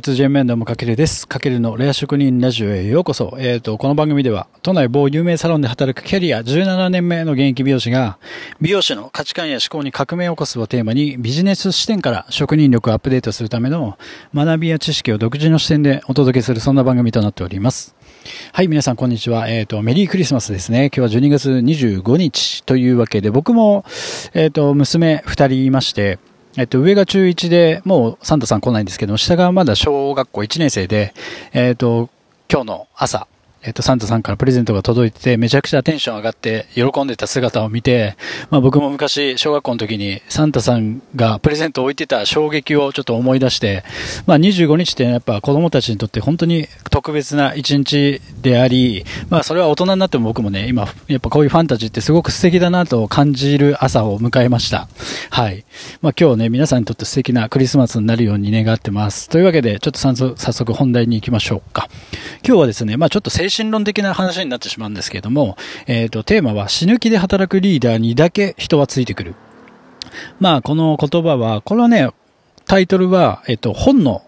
出ジェンメンダムかけるです。かけるのレア職人ラジオへようこそ。えっ、ー、と、この番組では、都内某有名サロンで働くキャリア17年目の現役美容師が、美容師の価値観や思考に革命を起こすをテーマに、ビジネス視点から職人力をアップデートするための学びや知識を独自の視点でお届けする、そんな番組となっております。はい、皆さんこんにちは。えっ、ー、と、メリークリスマスですね。今日は12月25日というわけで、僕も、えっ、ー、と、娘2人いまして、えっと、上が中1で、もうサンタさん来ないんですけど、下がまだ小学校1年生で、えっと、今日の朝、えっと、サンタさんからプレゼントが届いてて、めちゃくちゃテンション上がって喜んでた姿を見て、まあ僕も昔、小学校の時にサンタさんがプレゼントを置いてた衝撃をちょっと思い出して、まあ25日ってやっぱ子供たちにとって本当に特別な一日であり、まあそれは大人になっても僕もね、今、やっぱこういうファンタジーってすごく素敵だなと感じる朝を迎えました。はい。まあ今日ね、皆さんにとって素敵なクリスマスになるように願ってます。というわけで、ちょっと早速本題に行きましょうか。今日はですね、まあちょっと神論的な話になってしまうんですけれども、えっ、ー、と、テーマは死ぬ気で働くリーダーにだけ人はついてくる。まあ、この言葉は、これはね、タイトルは、えっ、ー、と、本の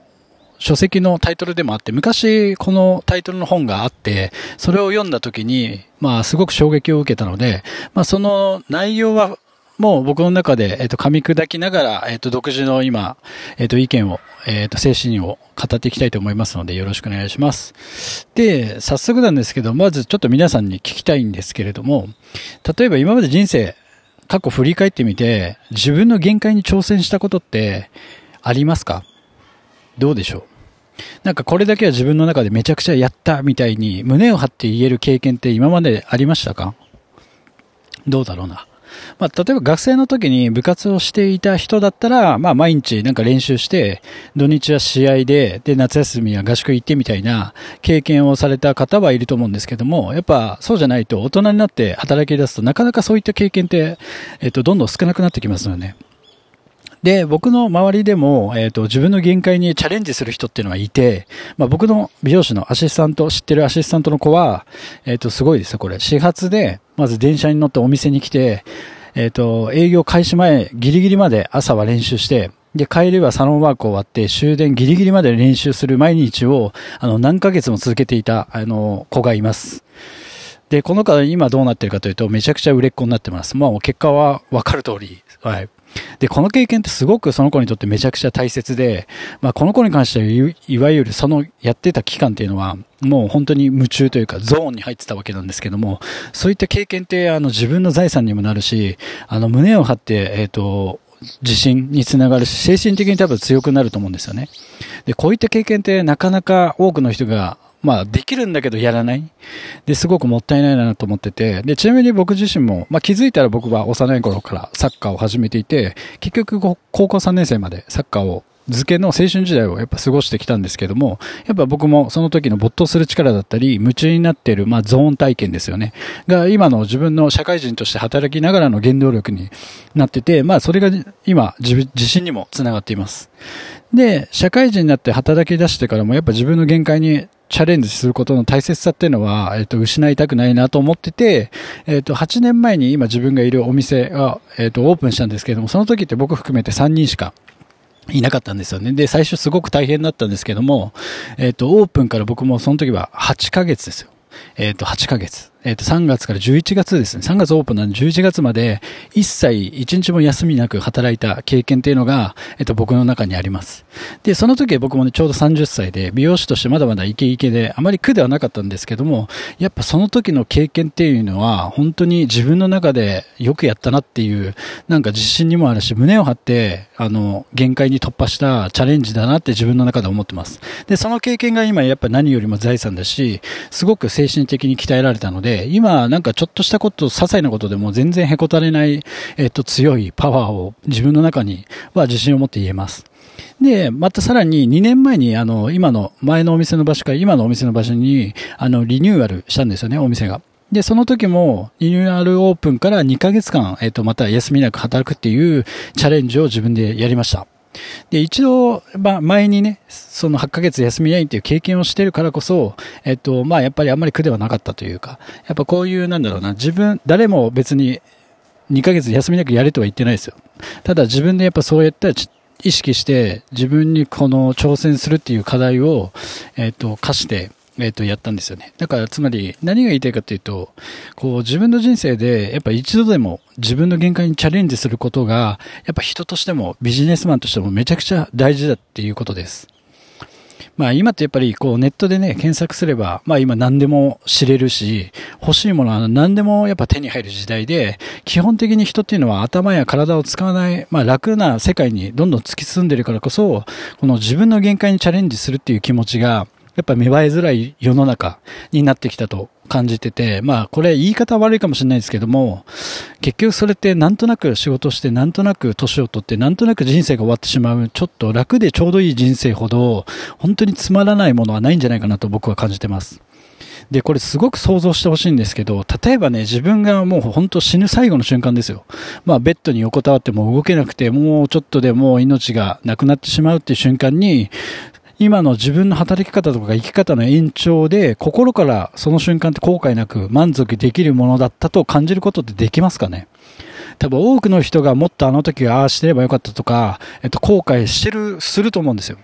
書籍のタイトルでもあって、昔このタイトルの本があって、それを読んだ時に、まあすごく衝撃を受けたので、まあその内容はもう僕の中で、えっ、と、噛み砕きながら、えっ、と、独自の今、えっ、と、意見を、えっ、と、精神を語っていきたいと思いますので、よろしくお願いします。で、早速なんですけど、まずちょっと皆さんに聞きたいんですけれども、例えば今まで人生、過去振り返ってみて、自分の限界に挑戦したことってありますか？どうでしょう？なんかこれだけは自分の中でめちゃくちゃやったみたいに胸を張って言える経験って今までありましたか？どうだろうな？まあ、例えば学生の時に部活をしていた人だったら、まあ、毎日なんか練習して、土日は試合で、で、夏休みは合宿行ってみたいな経験をされた方はいると思うんですけども、やっぱそうじゃないと大人になって働き出すとなかなかそういった経験って、えっと、どんどん少なくなってきますよね。で、僕の周りでも、えっ、ー、と、自分の限界にチャレンジする人っていうのがいて、まあ僕の美容師のアシスタント、知ってるアシスタントの子は、えっ、ー、と、すごいですよ、これ。始発で、まず電車に乗ってお店に来て、えっ、ー、と、営業開始前、ギリギリまで朝は練習して、で、帰ればサロンワーク終わって、終電ギリギリまで練習する毎日を、あの、何ヶ月も続けていた、あの、子がいます。で、この方今どうなってるかというと、めちゃくちゃ売れっ子になってます。まあ、結果はわかる通り、はい。で、この経験ってすごくその子にとってめちゃくちゃ大切で、まあ、この子に関してはいわゆるそのやってた期間っていうのは、もう本当に夢中というかゾーンに入ってたわけなんですけども、そういった経験ってあの自分の財産にもなるし、あの胸を張って、えっ、ー、と、自信につながるし、精神的に多分強くなると思うんですよね。で、こういった経験ってなかなか多くの人がまあ、できるんだけどやらない。で、すごくもったいないなと思ってて、で、ちなみに僕自身も、まあ気づいたら僕は幼い頃からサッカーを始めていて、結局高校3年生までサッカーを付けの青春時代をやっぱ過ごしてきたんですけども、やっぱ僕もその時の没頭する力だったり、夢中になっている、まあゾーン体験ですよね。が今の自分の社会人として働きながらの原動力になってて、まあそれが今自自信にもつながっています。で、社会人になって働き出してからもやっぱ自分の限界にチャレンジすることの大切さっていうのは、えっ、と、失いたくないなと思ってて、えっ、と、8年前に今自分がいるお店が、えっ、と、オープンしたんですけれども、その時って僕含めて3人しかいなかったんですよね。で、最初すごく大変だったんですけども、えっ、と、オープンから僕もその時は8ヶ月ですよ。えっ、と、8ヶ月。えっ、ー、と、3月から11月ですね。3月オープンなんで11月まで一切1日も休みなく働いた経験っていうのが、えっ、ー、と、僕の中にあります。で、その時僕もね、ちょうど30歳で、美容師としてまだまだイケイケで、あまり苦ではなかったんですけども、やっぱその時の経験っていうのは、本当に自分の中でよくやったなっていう、なんか自信にもあるし、胸を張って、あの、限界に突破したチャレンジだなって自分の中で思ってます。で、その経験が今やっぱ何よりも財産だし、すごく精神的に鍛えられたので、今なんかちょっとしたこと、些細なことでも全然へこたれない、えっと、強いパワーを自分の中には自信を持って言えます。で、またさらに2年前に、あの、今の前のお店の場所から今のお店の場所に、あの、リニューアルしたんですよね、お店が。で、その時も、リニューアルオープンから2ヶ月間、えっ、と、また休みなく働くっていうチャレンジを自分でやりました。で、一度、まあ、前にね、その8ヶ月休みやいっていう経験をしてるからこそ、えっと、まあ、やっぱりあんまり苦ではなかったというか、やっぱこういう、なんだろうな、自分、誰も別に2ヶ月休みなくやれとは言ってないですよ。ただ自分でやっぱそうやったら意識して自分にこの挑戦するっていう課題を、えっ、と、課して、えっ、と、やったんですよね。だから、つまり、何が言いたいかというと、こう、自分の人生で、やっぱ一度でも自分の限界にチャレンジすることが、やっぱ人としても、ビジネスマンとしてもめちゃくちゃ大事だっていうことです。まあ今ってやっぱりこうネットでね、検索すれば、まあ今何でも知れるし、欲しいものは何でもやっぱ手に入る時代で、基本的に人っていうのは頭や体を使わない、まあ楽な世界にどんどん突き進んでるからこそ、この自分の限界にチャレンジするっていう気持ちが、やっぱ芽生えづらい世の中になってきたと感じてて、まあこれ言い方悪いかもしれないですけども、結局それってなんとなく仕事してなんとなく年を取ってなんとなく人生が終わってしまう、ちょっと楽でちょうどいい人生ほど本当につまらないものはないんじゃないかなと僕は感じてます。で、これすごく想像してほしいんですけど、例えばね、自分がもう本当死ぬ最後の瞬間ですよ。まあベッドに横たわっても動けなくて、もうちょっとでもう命がなくなってしまうっていう瞬間に、今の自分の働き方とか生き方の延長で、心からその瞬間って後悔なく満足できるものだったと感じることってできますかね？多分多くの人がもっとあの時ああしてればよかったとか、えっと、後悔してる、すると思うんですよ。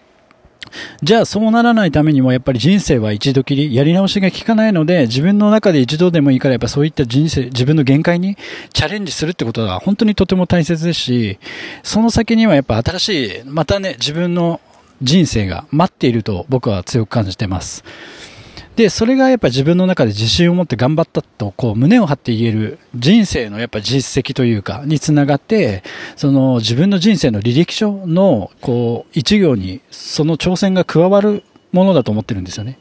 じゃあそうならないためにもやっぱり人生は一度きりやり直しが効かないので自分の中で一度でもいいからやっぱそういった人生、自分の限界にチャレンジするってことが本当にとても大切ですし、その先にはやっぱ新しい、またね、自分の人生が待っていると僕は強く感じてます。で、それがやっぱ自分の中で自信を持って頑張ったと、こう、胸を張って言える人生のやっぱ実績というか、につながって、その自分の人生の履歴書の、こう、一行にその挑戦が加わるものだと思ってるんですよね。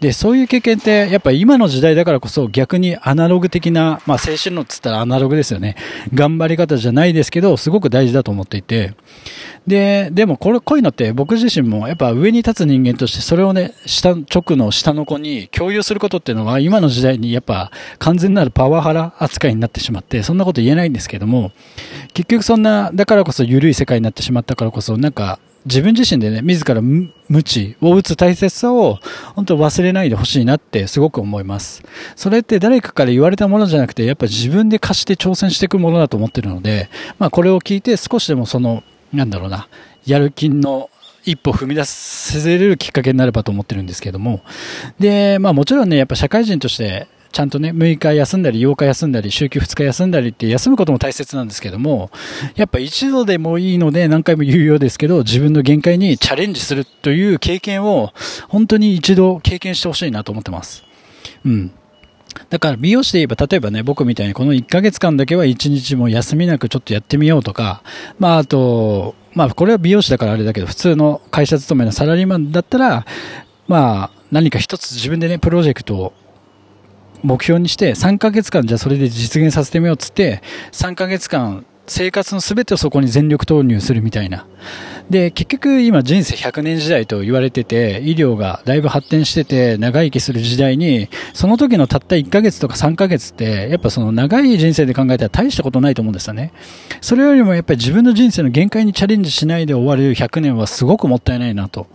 で、そういう経験って、やっぱ今の時代だからこそ逆にアナログ的な、まあ青春のっつったらアナログですよね。頑張り方じゃないですけど、すごく大事だと思っていて。で、でもこれ、こういうのって僕自身もやっぱ上に立つ人間としてそれをね、下、直の下の子に共有することっていうのは今の時代にやっぱ完全なるパワハラ扱いになってしまって、そんなこと言えないんですけども、結局そんな、だからこそ緩い世界になってしまったからこそ、なんか、自分自身でね、自ら無知を打つ大切さを本当忘れないでほしいなってすごく思います。それって誰かから言われたものじゃなくて、やっぱ自分で貸して挑戦していくものだと思ってるので、まあこれを聞いて少しでもその、なんだろうな、やる気の一歩踏み出せれるきっかけになればと思ってるんですけども。で、まあもちろんね、やっぱ社会人としてちゃんとね、6日休んだり、8日休んだり、週休2日休んだりって休むことも大切なんですけども、やっぱ一度でもいいので何回も言うようですけど、自分の限界にチャレンジするという経験を、本当に一度経験してほしいなと思ってます。うん。だから美容師で言えば、例えばね、僕みたいにこの1ヶ月間だけは1日も休みなくちょっとやってみようとか、まああと、まあこれは美容師だからあれだけど、普通の会社勤めのサラリーマンだったら、まあ何か一つ自分でね、プロジェクトを目標にして3ヶ月間じゃあそれで実現させてみようっつって3ヶ月間生活の全てをそこに全力投入するみたいな。で、結局今人生100年時代と言われてて、医療がだいぶ発展してて、長生きする時代に、その時のたった1ヶ月とか3ヶ月って、やっぱその長い人生で考えたら大したことないと思うんですよね。それよりもやっぱり自分の人生の限界にチャレンジしないで終わる100年はすごくもったいないなと。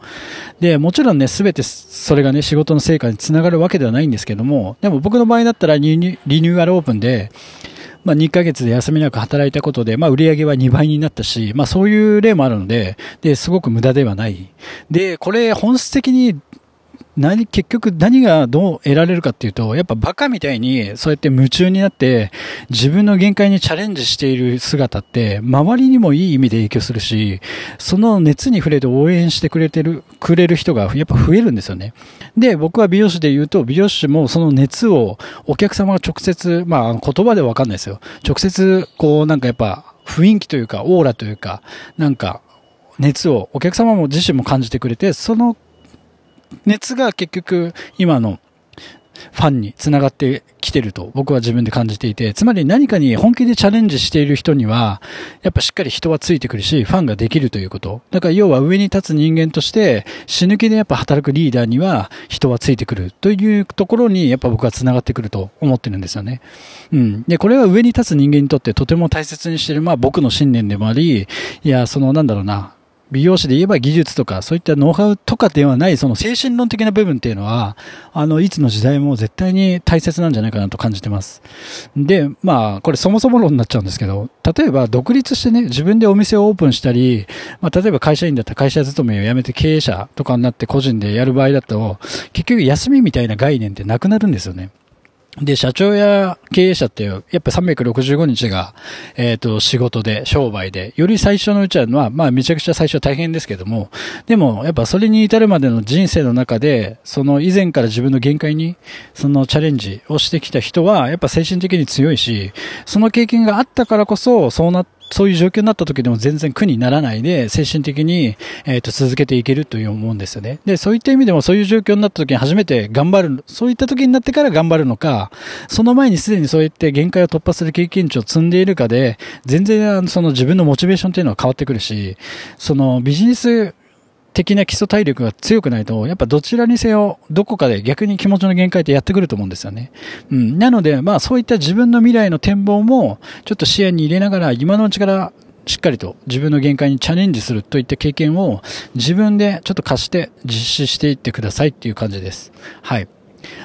で、もちろんね、すべてそれがね、仕事の成果につながるわけではないんですけども、でも僕の場合だったらリニューアルオープンで、まあ、2ヶ月で休みなく働いたことで、まあ、売り上げは2倍になったし、まあ、そういう例もあるので、で、すごく無駄ではない。で、これ本質的に何、結局何がどう得られるかっていうと、やっぱバカみたいにそうやって夢中になって自分の限界にチャレンジしている姿って周りにもいい意味で影響するし、その熱に触れて応援してくれてる、くれる人がやっぱ増えるんですよね。で、僕は美容師で言うと、美容師もその熱をお客様が直接、まあ言葉でわかんないですよ。直接こうなんかやっぱ雰囲気というかオーラというか、なんか熱をお客様も自身も感じてくれて、その熱が結局今のファンにつながってきてると僕は自分で感じていて、つまり何かに本気でチャレンジしている人には、やっぱしっかり人はついてくるし、ファンができるということ。だから要は上に立つ人間として、死ぬ気でやっぱ働くリーダーには人はついてくるというところにやっぱ僕はつながってくると思ってるんですよね。うん。で、これは上に立つ人間にとってとても大切にしてる、まあ僕の信念でもあり、いや、そのなんだろうな、美容師で言えば技術とか、そういったノウハウとかではない、その精神論的な部分っていうのは、あの、いつの時代も絶対に大切なんじゃないかなと感じてます。で、まあ、これそもそも論になっちゃうんですけど、例えば独立してね、自分でお店をオープンしたり、まあ、例えば会社員だったら会社勤めを辞めて経営者とかになって個人でやる場合だと、結局休みみたいな概念ってなくなるんですよね。で、社長や経営者っていう、やっぱ365日が、えっ、ー、と、仕事で、商売で、より最初のうちは、まあ、めちゃくちゃ最初は大変ですけども、でも、やっぱそれに至るまでの人生の中で、その以前から自分の限界に、そのチャレンジをしてきた人は、やっぱ精神的に強いし、その経験があったからこそ、そうなっそういう状況になった時でも全然苦にならないで、精神的に、えっ、と、続けていけるという思うんですよね。で、そういった意味でもそういう状況になった時に初めて頑張る、そういった時になってから頑張るのか、その前にすでにそういって限界を突破する経験値を積んでいるかで、全然、その自分のモチベーションっていうのは変わってくるし、そのビジネス的な基礎体力が強くないと、やっぱどちらにせよ、どこかで逆に気持ちの限界ってやってくると思うんですよね。うん。なので、まあそういった自分の未来の展望も、ちょっと視野に入れながら、今のうちからしっかりと自分の限界にチャレンジするといった経験を自分でちょっと貸して実施していってくださいっていう感じです。はい。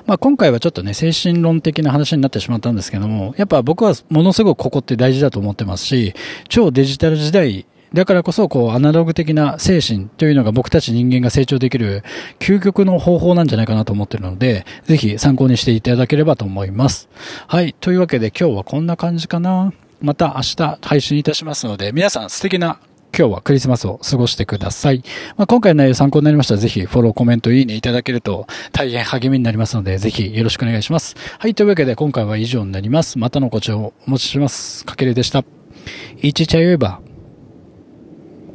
まあ、今回はちょっとね、精神論的な話になってしまったんですけども、やっぱ僕はものすごくここって大事だと思ってますし、超デジタル時代だからこそ、こう、アナログ的な精神というのが僕たち人間が成長できる究極の方法なんじゃないかなと思ってるので、ぜひ参考にしていただければと思います。はい。というわけで今日はこんな感じかな。また明日配信いたしますので、皆さん素敵な今日はクリスマスを過ごしてください。まあ、今回の内容参考になりましたら、ぜひフォロー、コメント、いいねいただけると大変励みになりますので、ぜひよろしくお願いします。はい、というわけで今回は以上になります。またのご視聴お持ちします。かけるでした。いちちゃよえば。